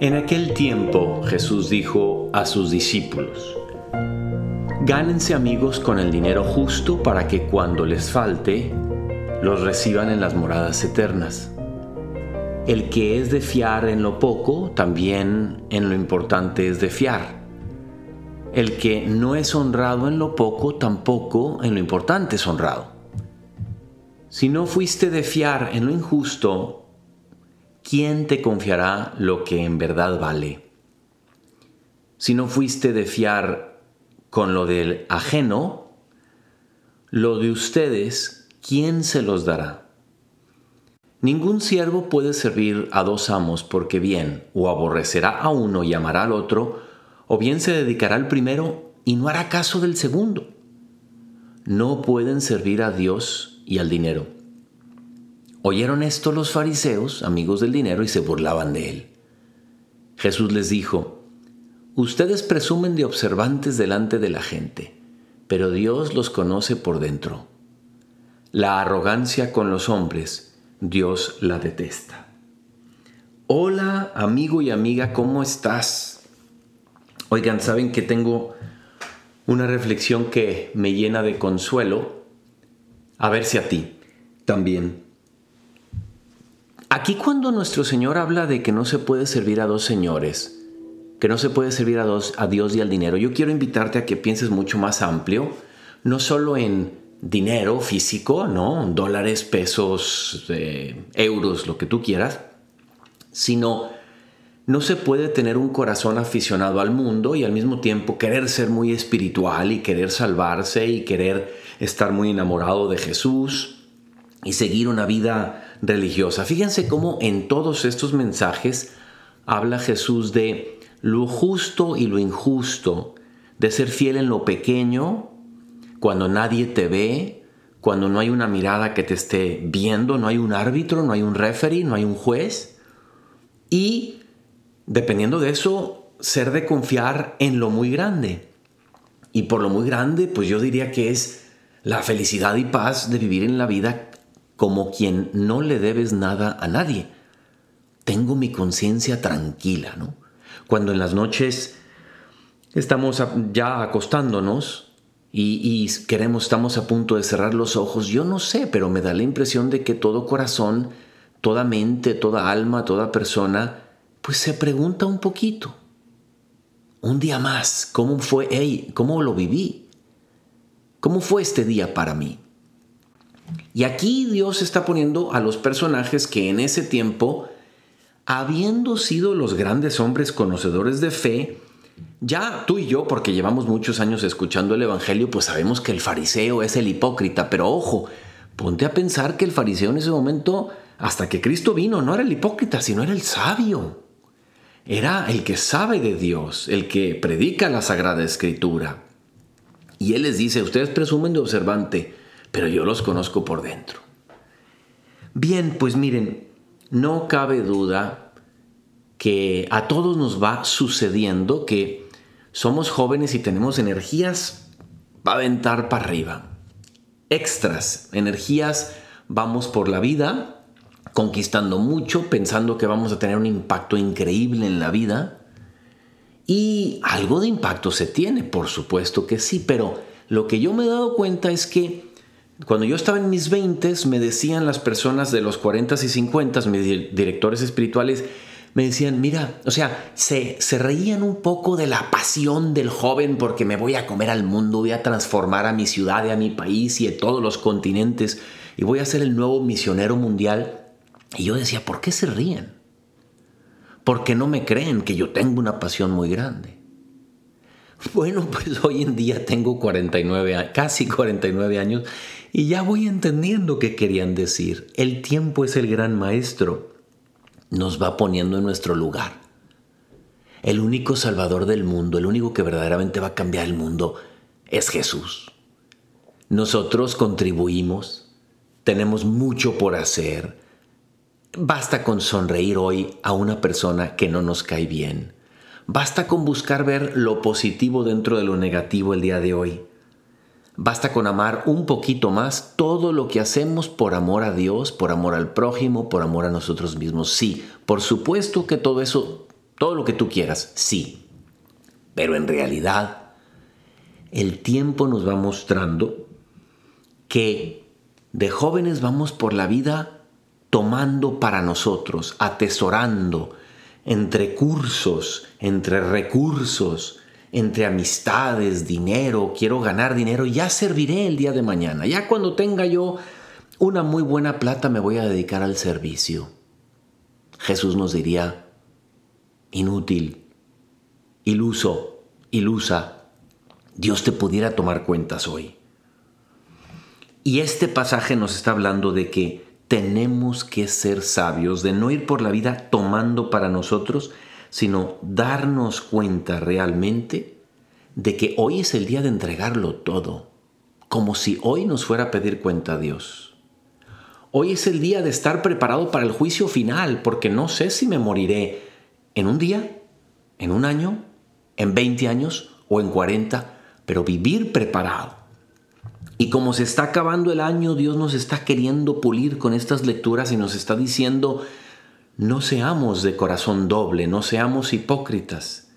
En aquel tiempo Jesús dijo a sus discípulos, Gánense amigos con el dinero justo para que cuando les falte, los reciban en las moradas eternas. El que es de fiar en lo poco, también en lo importante es de fiar. El que no es honrado en lo poco, tampoco en lo importante es honrado. Si no fuiste de fiar en lo injusto, ¿quién te confiará lo que en verdad vale? Si no fuiste de fiar con lo del ajeno, lo de ustedes, ¿quién se los dará? Ningún siervo puede servir a dos amos porque bien o aborrecerá a uno y amará al otro, o bien se dedicará al primero y no hará caso del segundo. No pueden servir a Dios y al dinero. Oyeron esto los fariseos, amigos del dinero, y se burlaban de él. Jesús les dijo, Ustedes presumen de observantes delante de la gente, pero Dios los conoce por dentro. La arrogancia con los hombres, Dios la detesta. Hola, amigo y amiga, ¿cómo estás? Oigan, ¿saben que tengo una reflexión que me llena de consuelo? A ver si a ti también. Aquí cuando nuestro Señor habla de que no se puede servir a dos señores, que no se puede servir a, dos, a Dios y al dinero, yo quiero invitarte a que pienses mucho más amplio, no solo en dinero físico, ¿no? Dólares, pesos, eh, euros, lo que tú quieras, sino no se puede tener un corazón aficionado al mundo y al mismo tiempo querer ser muy espiritual y querer salvarse y querer estar muy enamorado de Jesús y seguir una vida religiosa. Fíjense cómo en todos estos mensajes habla Jesús de lo justo y lo injusto, de ser fiel en lo pequeño, cuando nadie te ve, cuando no hay una mirada que te esté viendo, no hay un árbitro, no hay un referee, no hay un juez. Y dependiendo de eso, ser de confiar en lo muy grande. Y por lo muy grande, pues yo diría que es la felicidad y paz de vivir en la vida como quien no le debes nada a nadie. Tengo mi conciencia tranquila, ¿no? Cuando en las noches estamos ya acostándonos y, queremos, estamos a punto de cerrar los ojos, yo no sé, pero me da la impresión de que todo corazón, toda mente, toda alma, toda persona, pues se pregunta un poquito. Un día más, ¿cómo fue? Hey, ¿Cómo lo viví? ¿Cómo fue este día para mí? Y aquí Dios está poniendo a los personajes que en ese tiempo, habiendo sido los grandes hombres conocedores de fe, ya tú y yo, porque llevamos muchos años escuchando el Evangelio, pues sabemos que el fariseo es el hipócrita, pero ojo, ponte a pensar que el fariseo en ese momento, hasta que Cristo vino, no era el hipócrita, sino era el sabio. Era el que sabe de Dios, el que predica la Sagrada Escritura. Y Él les dice, ustedes presumen de observante, pero yo los conozco por dentro. Bien, pues miren, no cabe duda que a todos nos va sucediendo que somos jóvenes y tenemos energías, va a aventar para arriba. Extras, energías, vamos por la vida conquistando mucho, pensando que vamos a tener un impacto increíble en la vida. Y algo de impacto se tiene, por supuesto que sí, pero lo que yo me he dado cuenta es que cuando yo estaba en mis 20, me decían las personas de los 40 y 50, mis directores espirituales, me decían, mira, o sea, se, se reían un poco de la pasión del joven porque me voy a comer al mundo, voy a transformar a mi ciudad y a mi país y a todos los continentes y voy a ser el nuevo misionero mundial. Y yo decía, ¿por qué se ríen? Porque no me creen que yo tengo una pasión muy grande. Bueno, pues hoy en día tengo 49, casi 49 años y ya voy entendiendo qué querían decir. El tiempo es el gran maestro. Nos va poniendo en nuestro lugar. El único salvador del mundo, el único que verdaderamente va a cambiar el mundo, es Jesús. Nosotros contribuimos, tenemos mucho por hacer. Basta con sonreír hoy a una persona que no nos cae bien. Basta con buscar ver lo positivo dentro de lo negativo el día de hoy. Basta con amar un poquito más todo lo que hacemos por amor a Dios, por amor al prójimo, por amor a nosotros mismos. Sí, por supuesto que todo eso, todo lo que tú quieras, sí. Pero en realidad, el tiempo nos va mostrando que de jóvenes vamos por la vida tomando para nosotros, atesorando entre cursos, entre recursos, entre amistades, dinero, quiero ganar dinero, ya serviré el día de mañana. Ya cuando tenga yo una muy buena plata me voy a dedicar al servicio. Jesús nos diría, inútil, iluso, ilusa, Dios te pudiera tomar cuentas hoy. Y este pasaje nos está hablando de que tenemos que ser sabios, de no ir por la vida tomando para nosotros, sino darnos cuenta realmente de que hoy es el día de entregarlo todo, como si hoy nos fuera a pedir cuenta a Dios. Hoy es el día de estar preparado para el juicio final, porque no sé si me moriré en un día, en un año, en 20 años o en 40, pero vivir preparado. Y como se está acabando el año, Dios nos está queriendo pulir con estas lecturas y nos está diciendo, no seamos de corazón doble, no seamos hipócritas,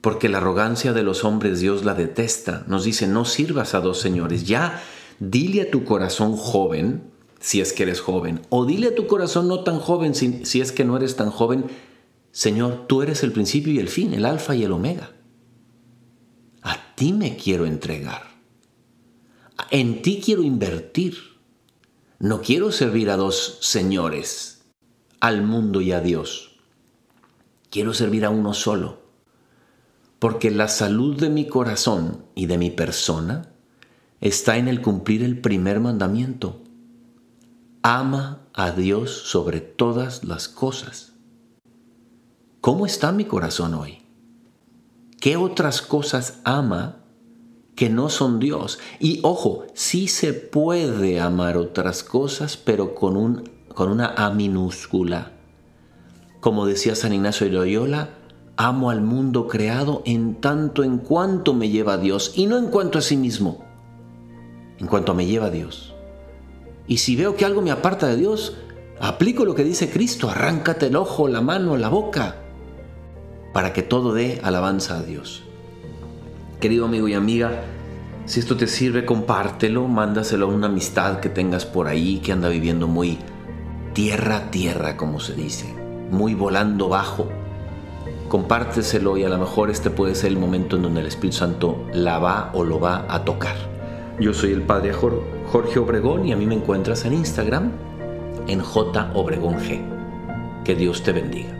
porque la arrogancia de los hombres Dios la detesta. Nos dice, no sirvas a dos señores. Ya dile a tu corazón joven, si es que eres joven, o dile a tu corazón no tan joven, si, es que no eres tan joven, Señor, tú eres el principio y el fin, el alfa y el omega. A ti me quiero entregar. En ti quiero invertir. No quiero servir a dos señores al mundo y a Dios. Quiero servir a uno solo, porque la salud de mi corazón y de mi persona está en el cumplir el primer mandamiento. Ama a Dios sobre todas las cosas. ¿Cómo está mi corazón hoy? ¿Qué otras cosas ama que no son Dios? Y ojo, sí se puede amar otras cosas, pero con un con una A minúscula. Como decía San Ignacio de Loyola, amo al mundo creado en tanto en cuanto me lleva a Dios y no en cuanto a sí mismo, en cuanto me lleva a Dios. Y si veo que algo me aparta de Dios, aplico lo que dice Cristo, arráncate el ojo, la mano, la boca, para que todo dé alabanza a Dios. Querido amigo y amiga, si esto te sirve, compártelo, mándaselo a una amistad que tengas por ahí que anda viviendo muy tierra tierra, como se dice, muy volando bajo. Compárteselo y a lo mejor este puede ser el momento en donde el Espíritu Santo la va o lo va a tocar. Yo soy el Padre Jorge Obregón y a mí me encuentras en Instagram en J G. Que Dios te bendiga.